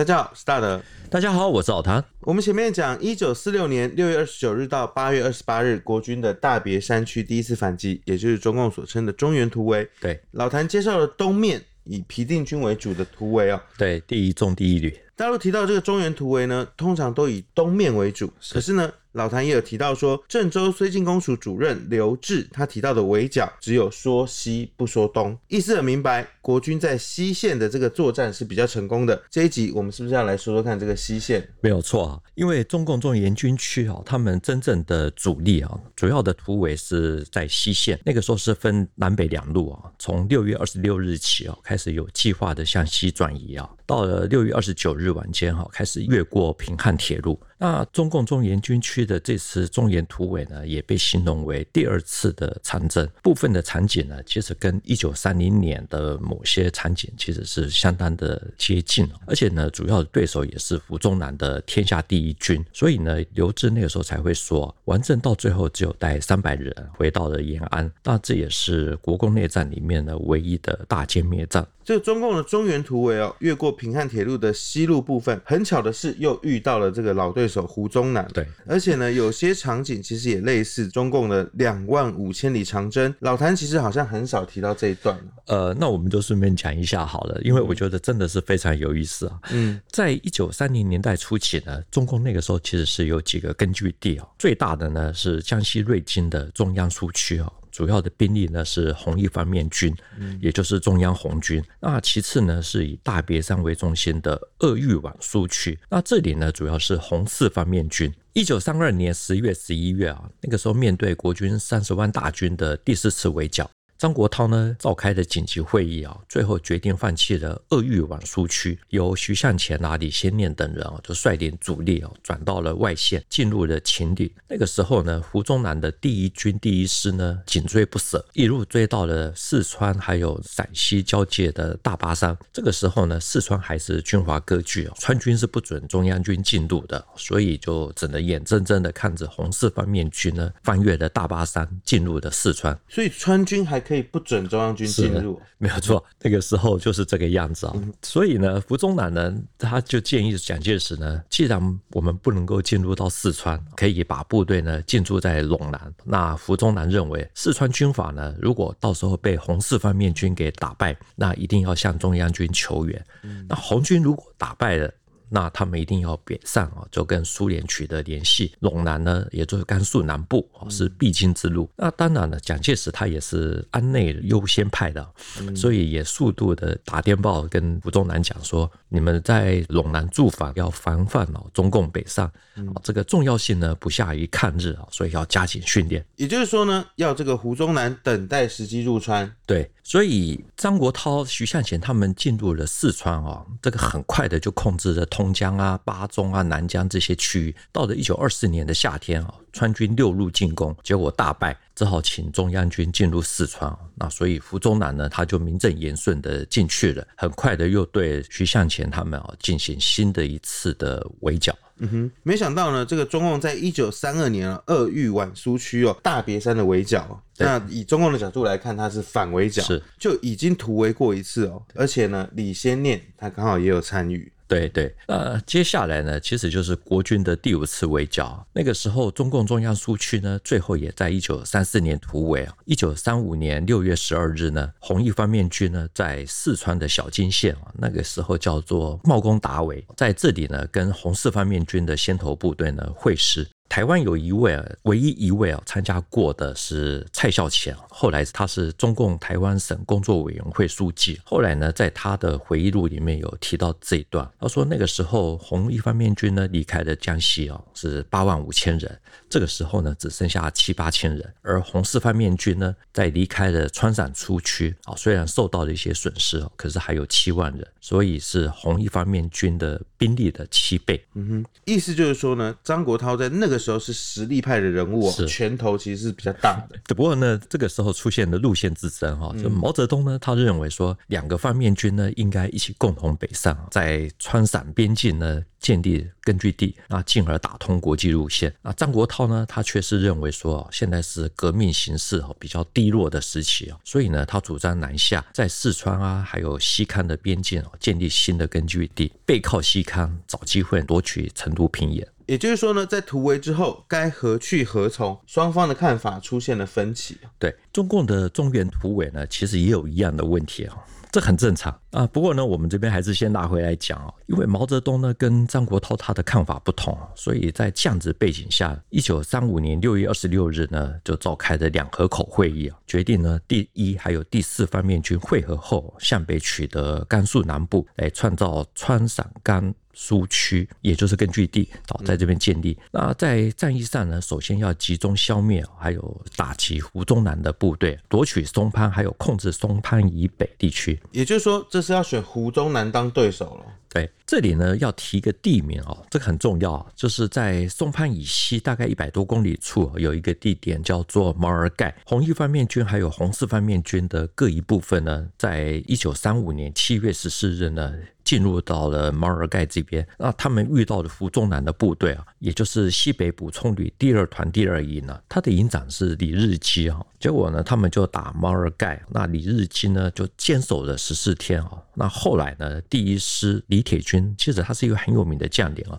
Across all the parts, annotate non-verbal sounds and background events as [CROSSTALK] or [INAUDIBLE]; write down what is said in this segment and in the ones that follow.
大家好，我是大德。大家好，我是老谭。我们前面讲，一九四六年六月二十九日到八月二十八日，国军的大别山区第一次反击，也就是中共所称的中原突围。对，老谭介绍了东面以皮定均为主的突围哦。对，第一纵第一旅。大陆提到这个中原突围呢，通常都以东面为主，可是呢，老谭也有提到说，郑州绥靖公署主任刘峙他提到的围剿只有说西不说东，意思很明白，国军在西线的这个作战是比较成功的。这一集我们是不是要来说说看这个西线？没有错啊，因为中共中原军区啊，他们真正的主力啊，主要的突围是在西线，那个时候是分南北两路啊，从六月二十六日起啊，开始有计划的向西转移啊，到了六月二十九日晚间哈，开始越过平汉铁路。那中共中原军区的这次中原突围呢，也被形容为第二次的长征。部分的场景呢，其实跟一九三零年的某些场景其实是相当的接近。而且呢，主要的对手也是胡宗南的天下第一军。所以呢，刘志那个时候才会说，王震到最后只有带三百人回到了延安。那这也是国共内战里面的唯一的大歼灭战。这个中共的中原突围哦，越过平汉铁路的西路部分，很巧的是又遇到了这个老对手胡宗南。对，而且呢，有些场景其实也类似中共的两万五千里长征。老谭其实好像很少提到这一段。呃，那我们就顺便讲一下好了，因为我觉得真的是非常有意思啊。嗯，在一九三零年代初期呢，中共那个时候其实是有几个根据地哦，最大的呢是江西瑞金的中央苏区啊。主要的兵力呢是红一方面军，也就是中央红军。那其次呢是以大别山为中心的鄂豫皖苏区。那这里呢主要是红四方面军。一九三二年十月、十一月啊，那个时候面对国军三十万大军的第四次围剿。张国焘呢召开的紧急会议啊，最后决定放弃了鄂豫皖苏区，由徐向前啊、李先念等人啊，就率领主力啊转到了外线，进入了秦岭。那个时候呢，胡宗南的第一军第一师呢紧追不舍，一路追到了四川还有陕西交界的大巴山。这个时候呢，四川还是军阀割据啊，川军是不准中央军进入的，所以就只能眼睁睁的看着红四方面军呢翻越了大巴山，进入了四川。所以川军还。可以不准中央军进入，没有错。那个时候就是这个样子啊、哦。所以呢，胡宗南呢，他就建议蒋介石呢，既然我们不能够进入到四川，可以把部队呢进驻在陇南。那胡宗南认为，四川军阀呢，如果到时候被红四方面军给打败，那一定要向中央军求援。那红军如果打败了，那他们一定要北上啊，就跟苏联取得联系。陇南呢，也就是甘肃南部啊，是必经之路。那当然了，蒋介石他也是安内优先派的，所以也速度的打电报跟胡宗南讲说：你们在陇南驻防要防范哦，中共北上，这个重要性呢不下于抗日啊，所以要加紧训练。也就是说呢，要这个胡宗南等待时机入川。对，所以张国焘、徐向前他们进入了四川啊，这个很快的就控制了。通江啊、巴中啊、南江这些区域，到了一九二四年的夏天啊，川军六路进攻，结果大败，只好请中央军进入四川。那所以胡宗南呢，他就名正言顺的进去了，很快的又对徐向前他们啊进行新的一次的围剿。嗯哼，没想到呢，这个中共在一九三二年啊，鄂豫皖苏区哦，大别山的围剿，那以中共的角度来看，它是反围剿，是就已经突围过一次哦，而且呢，李先念他刚好也有参与。对对，呃，接下来呢，其实就是国军的第五次围剿。那个时候，中共中央苏区呢，最后也在一九三四年突围啊。一九三五年六月十二日呢，红一方面军呢，在四川的小金县啊，那个时候叫做茂公达围，在这里呢，跟红四方面军的先头部队呢会师。台湾有一位啊，唯一一位啊参加过的是蔡孝乾，后来他是中共台湾省工作委员会书记。后来呢，在他的回忆录里面有提到这一段，他说那个时候红一方面军呢离开了江西啊，是八万五千人，这个时候呢只剩下七八千人，而红四方面军呢在离开了川陕苏区啊，虽然受到了一些损失哦，可是还有七万人，所以是红一方面军的兵力的七倍。嗯哼，意思就是说呢，张国焘在那个。时候是实力派的人物哦，拳头其实是比较大的。只 [LAUGHS] 不过呢，这个时候出现的路线之争哈，就毛泽东呢，他认为说两个方面军呢应该一起共同北上，在川陕边境呢建立根据地，那进而打通国际路线。那张国焘呢，他却是认为说现在是革命形势比较低落的时期啊，所以呢，他主张南下，在四川啊还有西康的边境哦建立新的根据地，背靠西康，找机会夺取成都、平远。也就是说呢，在突围之后，该何去何从？双方的看法出现了分歧。对，中共的中原突围呢，其实也有一样的问题啊，这很正常啊。不过呢，我们这边还是先拿回来讲啊，因为毛泽东呢跟张国焘他的看法不同，所以在这样子背景下，一九三五年六月二十六日呢，就召开了两河口会议啊，决定呢第一还有第四方面军会合后，向北取得甘肃南部，来创造川陕甘。苏区，也就是根据地，哦，在这边建立。那在战役上呢，首先要集中消灭，还有打击胡宗南的部队，夺取松潘，还有控制松潘以北地区。也就是说，这是要选胡宗南当对手了。对，这里呢要提一个地名哦，这个很重要，就是在松潘以西大概一百多公里处有一个地点叫做毛尔盖。红一方面军还有红四方面军的各一部分呢，在一九三五年七月十四日呢。进入到了马尔盖这边，那他们遇到的胡宗南的部队啊，也就是西北补充旅第二团第二营呢，他的营长是李日基啊。结果呢，他们就打马尔盖，那李日基呢就坚守了十四天啊。那后来呢，第一师李铁军其实他是一个很有名的将领啊。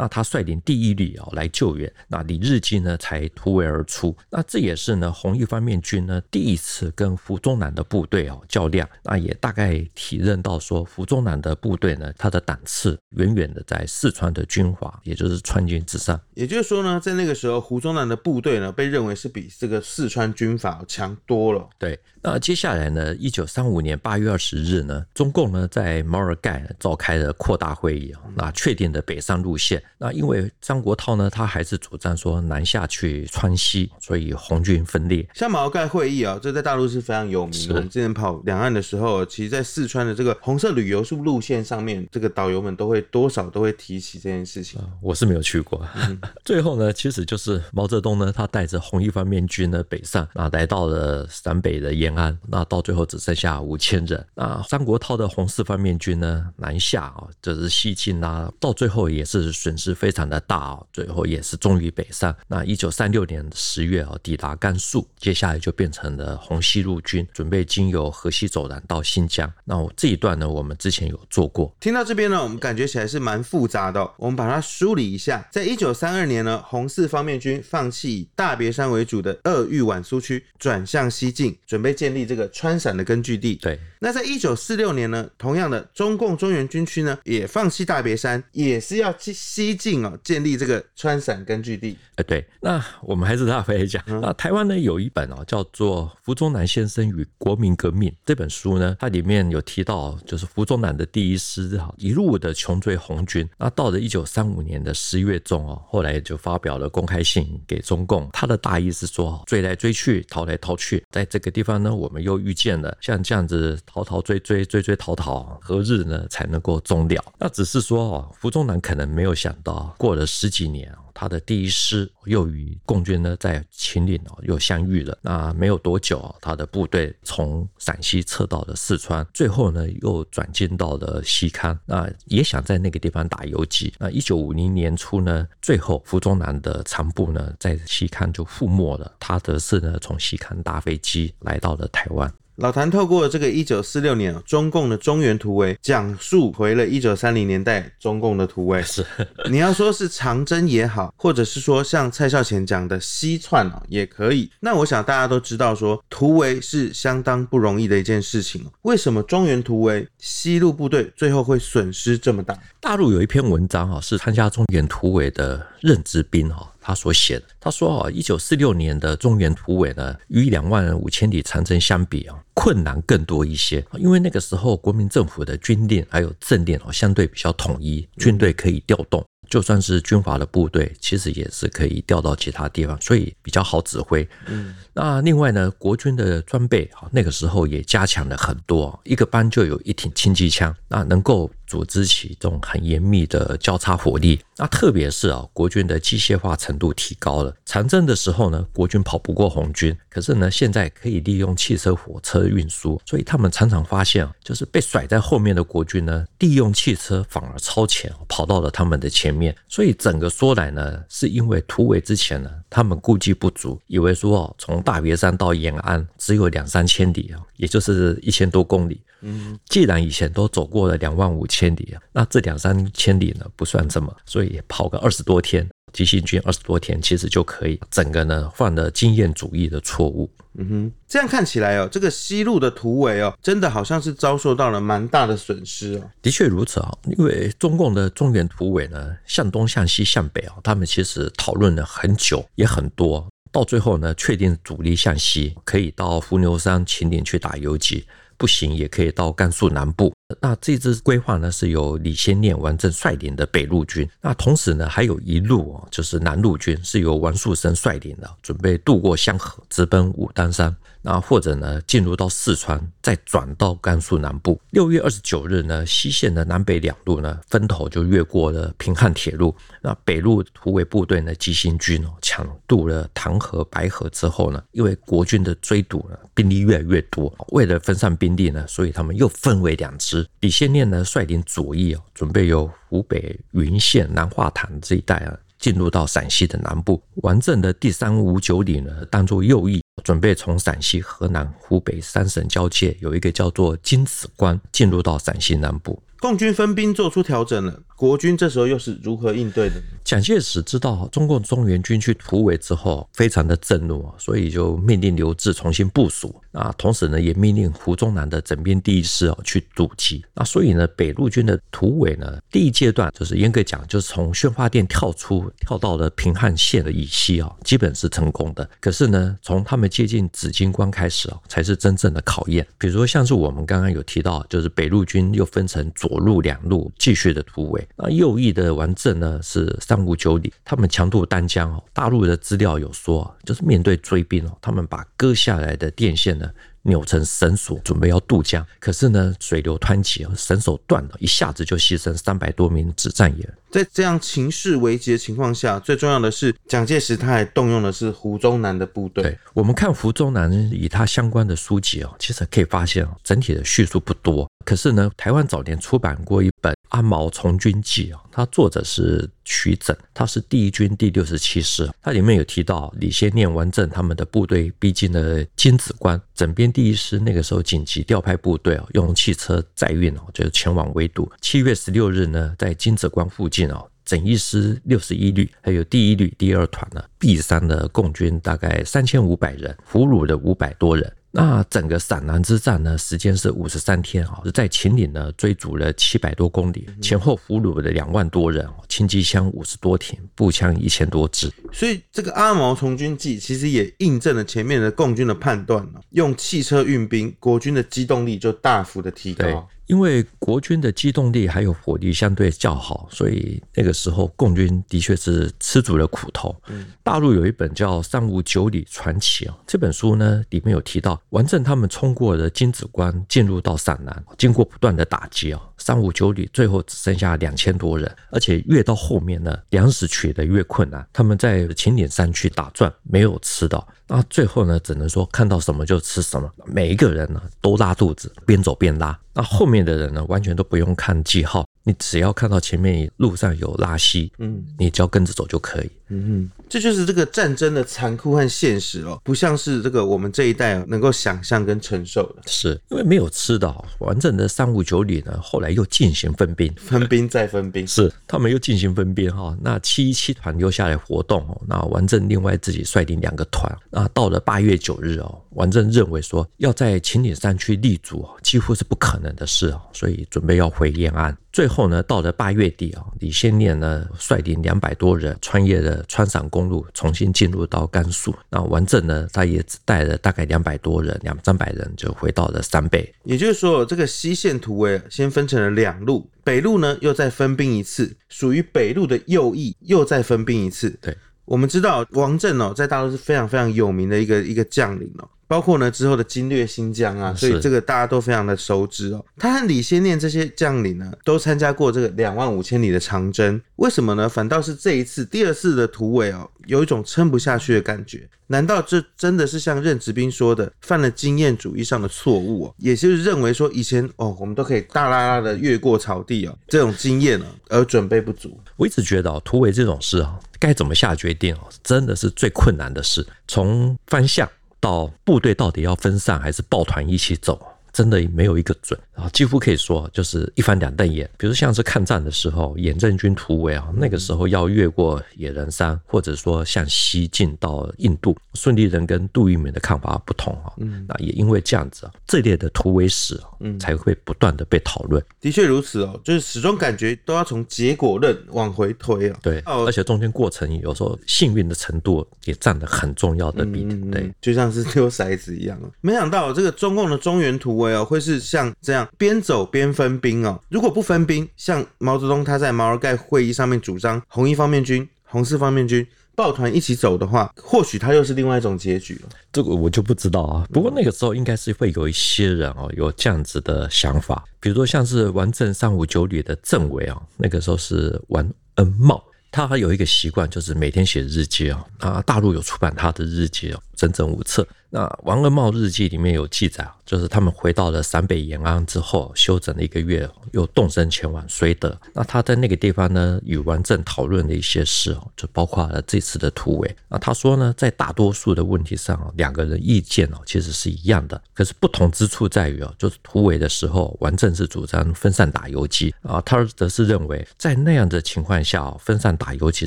那他率领第一旅啊来救援，那李日基呢才突围而出。那这也是呢红一方面军呢第一次跟胡宗南的部队哦较量，那也大概体认到说胡宗南的部队呢他的档次远远的在四川的军阀，也就是川军之上。也就是说呢，在那个时候胡宗南的部队呢被认为是比这个四川军阀强多了。对，那接下来呢，一九三五年八月二十日呢，中共呢在毛尔盖召开了扩大会议啊，那确定的北上路线。那因为张国焘呢，他还是主张说南下去川西，所以红军分裂。像毛概会议啊，这在大陆是非常有名的。我们之前跑两岸的时候，其实，在四川的这个红色旅游路路线上面，这个导游们都会多少都会提起这件事情。我是没有去过。嗯、[LAUGHS] 最后呢，其实就是毛泽东呢，他带着红一方面军呢北上，啊，来到了陕北的延安，那到最后只剩下五千人。那张国焘的红四方面军呢南下啊，就是西进啊，到最后也是损。是非常的大哦，最后也是终于北上。那一九三六年十月哦，抵达甘肃，接下来就变成了红西路军，准备经由河西走廊到新疆。那我这一段呢，我们之前有做过。听到这边呢，我们感觉起来是蛮复杂的哦。我们把它梳理一下，在一九三二年呢，红四方面军放弃以大别山为主的鄂豫皖苏区，转向西进，准备建立这个川陕的根据地。对。那在一九四六年呢，同样的中共中原军区呢，也放弃大别山，也是要西。西进哦，建立这个川陕根据地。哎，对，那我们还是拉回来讲。那台湾呢，有一本哦，叫做《胡宗南先生与国民革命》这本书呢，它里面有提到，就是胡宗南的第一师哈，一路的穷追红军。那到了一九三五年的十月中哦，后来就发表了公开信给中共。他的大意是说，追来追去，逃来逃去，在这个地方呢，我们又遇见了像这样子逃逃追追追追逃逃，何日呢才能够终了？那只是说哦，胡宗南可能没有想。到过了十几年，他的第一师又与共军呢在秦岭哦又相遇了。那没有多久，他的部队从陕西撤到了四川，最后呢又转进到了西康。那也想在那个地方打游击。那一九五零年初呢，最后胡宗南的残部呢在西康就覆没了。他则是呢从西康搭飞机来到了台湾。老谭透过这个一九四六年中共的中原突围，讲述回了一九三零年代中共的突围。[LAUGHS] 是，你要说是长征也好，或者是说像蔡孝乾讲的西窜也可以。那我想大家都知道说，突围是相当不容易的一件事情。为什么中原突围西路部队最后会损失这么大？大陆有一篇文章哈，是参加中原突围的任职兵哈。他所写的，他说啊，一九四六年的中原突围呢，与两万五千里长征相比啊，困难更多一些。因为那个时候国民政府的军令还有政令哦，相对比较统一，军队可以调动，就算是军阀的部队，其实也是可以调到其他地方，所以比较好指挥。嗯，那另外呢，国军的装备啊，那个时候也加强了很多，一个班就有一挺轻机枪，那能够。组织起这种很严密的交叉火力。那特别是啊，国军的机械化程度提高了。长征的时候呢，国军跑不过红军，可是呢，现在可以利用汽车、火车运输，所以他们常常发现啊，就是被甩在后面的国军呢，利用汽车反而超前，跑到了他们的前面。所以整个说来呢，是因为突围之前呢，他们顾忌不足，以为说哦，从大别山到延安只有两三千里啊，也就是一千多公里。嗯，既然以前都走过了两万五千里啊，那这两三千里呢不算什么，所以跑个二十多天，急行军二十多天其实就可以。整个呢犯了经验主义的错误。嗯哼，这样看起来哦，这个西路的突围哦，真的好像是遭受到了蛮大的损失哦。的确如此啊，因为中共的中原突围呢，向东、向西、向北啊，他们其实讨论了很久，也很多，到最后呢，确定主力向西，可以到伏牛山、秦岭去打游击。不行，也可以到甘肃南部。那这支规划呢，是由李先念、王震率领的北路军。那同时呢，还有一路啊，就是南路军，是由王树声率领的，准备渡过湘河，直奔武当山。那或者呢，进入到四川，再转到甘肃南部。六月二十九日呢，西线的南北两路呢，分头就越过了平汉铁路。那北路突围部队呢，急行军哦，抢渡了唐河、白河之后呢，因为国军的追堵呢，兵力越来越多，为了分散兵力呢，所以他们又分为两支。李先念呢，率领左翼哦，准备由湖北云县南化塘这一带啊。进入到陕西的南部，王震的第三五九旅呢，当做右翼，准备从陕西、河南、湖北三省交界，有一个叫做金子关，进入到陕西南部。共军分兵做出调整了，国军这时候又是如何应对的？蒋介石知道中共中原军去突围之后，非常的震怒，所以就命令刘峙重新部署。啊，同时呢，也命令胡宗南的整编第一师哦去阻击。那所以呢，北路军的突围呢，第一阶段就是严格讲，就是从宣化店跳出，跳到了平汉线的以西啊，基本是成功的。可是呢，从他们接近紫金关开始啊，才是真正的考验。比如说，像是我们刚刚有提到，就是北路军又分成左路两路继续的突围。那右翼的王震呢是三五九旅，他们强渡丹江哦。大陆的资料有说，就是面对追兵哦，他们把割下来的电线呢。扭成绳索，准备要渡江，可是呢，水流湍急，绳索断了，一下子就牺牲三百多名指战员。在这样情势危急的情况下，最重要的是蒋介石他还动用的是胡宗南的部队。对，我们看胡宗南与他相关的书籍哦，其实可以发现哦，整体的叙述不多。可是呢，台湾早年出版过一本《阿毛从军记》啊，它作者是徐整，他是第一军第六十七师，它里面有提到李先念、王震他们的部队逼近了金子关，整编第一师那个时候紧急调派部队哦，用汽车载运哦，就是前往围堵。七月十六日呢，在金子关附近哦，整一师六十一旅还有第一旅第二团呢，毙伤的共军大概三千五百人，俘虏了五百多人。那整个陕南之战呢，时间是五十三天啊，在秦岭呢追逐了七百多公里，前后俘虏了两万多人，轻机枪五十多挺，步枪一千多支。所以这个阿毛从军记其实也印证了前面的共军的判断，用汽车运兵，国军的机动力就大幅的提高。因为国军的机动力还有火力相对较好，所以那个时候共军的确是吃足了苦头。大陆有一本叫《三五九旅传奇》啊，这本书呢里面有提到，王震他们冲过了金子关，进入到陕南，经过不断的打击啊，三五九旅最后只剩下两千多人，而且越到后面呢，粮食取得越困难，他们在秦岭山区打转，没有吃到。那最后呢，只能说看到什么就吃什么，每一个人呢都拉肚子，边走边拉。那后面的人呢，完全都不用看记号。你只要看到前面路上有拉稀，嗯，你只要跟着走就可以。嗯哼，这就是这个战争的残酷和现实哦，不像是这个我们这一代能够想象跟承受的。是因为没有吃的，完整的三五九旅呢，后来又进行分兵，分兵再分兵，是他们又进行分兵哈。那七一七团留下来活动哦，那王震另外自己率领两个团。那到了八月九日哦，王震认为说要在秦岭山区立足哦，几乎是不可能的事哦，所以准备要回延安。最后呢，到了八月底啊，李先念呢率领两百多人穿越了川陕公路，重新进入到甘肃。那王震呢，他也只带了大概两百多人，两三百人就回到了山北。也就是说，这个西线突围先分成了两路，北路呢又再分兵一次，属于北路的右翼又再分兵一次。对，我们知道王震哦，在大陆是非常非常有名的一个一个将领哦。包括呢之后的经略新疆啊，所以这个大家都非常的熟知哦。他和李先念这些将领呢，都参加过这个两万五千里的长征，为什么呢？反倒是这一次第二次的突围哦，有一种撑不下去的感觉。难道这真的是像任直斌说的，犯了经验主义上的错误哦？也就是认为说以前哦，我们都可以大啦啦的越过草地哦，这种经验呢，而准备不足。我一直觉得哦，突围这种事啊，该怎么下决定哦，真的是最困难的事。从方向到部队到底要分散还是抱团一起走。真的没有一个准啊，几乎可以说就是一翻两瞪眼。比如像是抗战的时候，远征军突围啊，那个时候要越过野人山，或者说向西进到印度，孙立人跟杜聿明的看法不同啊。嗯，那也因为这样子啊，这类的突围史啊，嗯，才会不断的被讨论。的确如此哦，就是始终感觉都要从结果论往回推啊。对，而且中间过程有时候幸运的程度也占了很重要的比例。对，就像是丢骰子一样。没想到这个中共的中原突围。会是像这样边走边分兵哦。如果不分兵，像毛泽东他在毛尔盖会议上面主张红一方面军、红四方面军抱团一起走的话，或许他又是另外一种结局了。这个我就不知道啊。不过那个时候应该是会有一些人哦，有这样子的想法，比如说像是王震三五九旅的政委啊，那个时候是王恩茂，他还有一个习惯，就是每天写日记啊。啊，大陆有出版他的日记哦，整整五册。那王恩茂日记里面有记载啊，就是他们回到了陕北延安之后，休整了一个月，又动身前往绥德。那他在那个地方呢，与王震讨论的一些事哦，就包括了这次的突围。那他说呢，在大多数的问题上，两个人意见哦其实是一样的，可是不同之处在于哦，就是突围的时候，王震是主张分散打游击啊，他则是认为在那样的情况下，分散打游击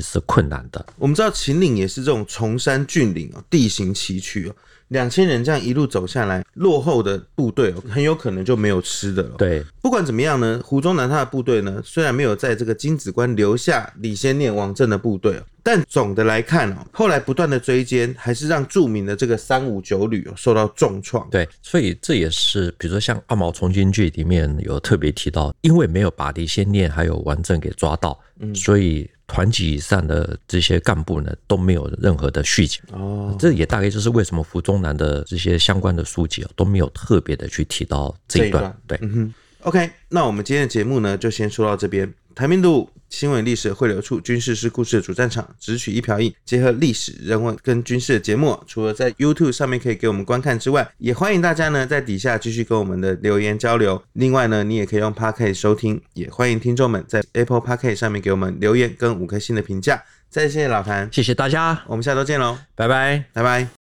是困难的。我们知道秦岭也是这种崇山峻岭哦，地形崎岖哦。两千人这样一路走下来，落后的部队很有可能就没有吃的了。对，不管怎么样呢，胡宗南他的部队呢，虽然没有在这个金子关留下李先念、王震的部队，但总的来看哦，后来不断的追歼，还是让著名的这个三五九旅受到重创。对，所以这也是比如说像《二毛从军记》里面有特别提到，因为没有把李先念还有王震给抓到，嗯，所以。团级以上的这些干部呢，都没有任何的续集哦，这也大概就是为什么福中南的这些相关的书籍都没有特别的去提到这一段。这一段对，嗯哼，OK，那我们今天的节目呢，就先说到这边。台面度新闻历史汇流处，军事是故事的主战场，只取一瓢饮，结合历史人文跟军事的节目，除了在 YouTube 上面可以给我们观看之外，也欢迎大家呢在底下继续跟我们的留言交流。另外呢，你也可以用 Podcast 收听，也欢迎听众们在 Apple Podcast 上面给我们留言跟五颗星的评价。再谢谢老谭，谢谢大家，我们下周见喽，拜拜，拜拜。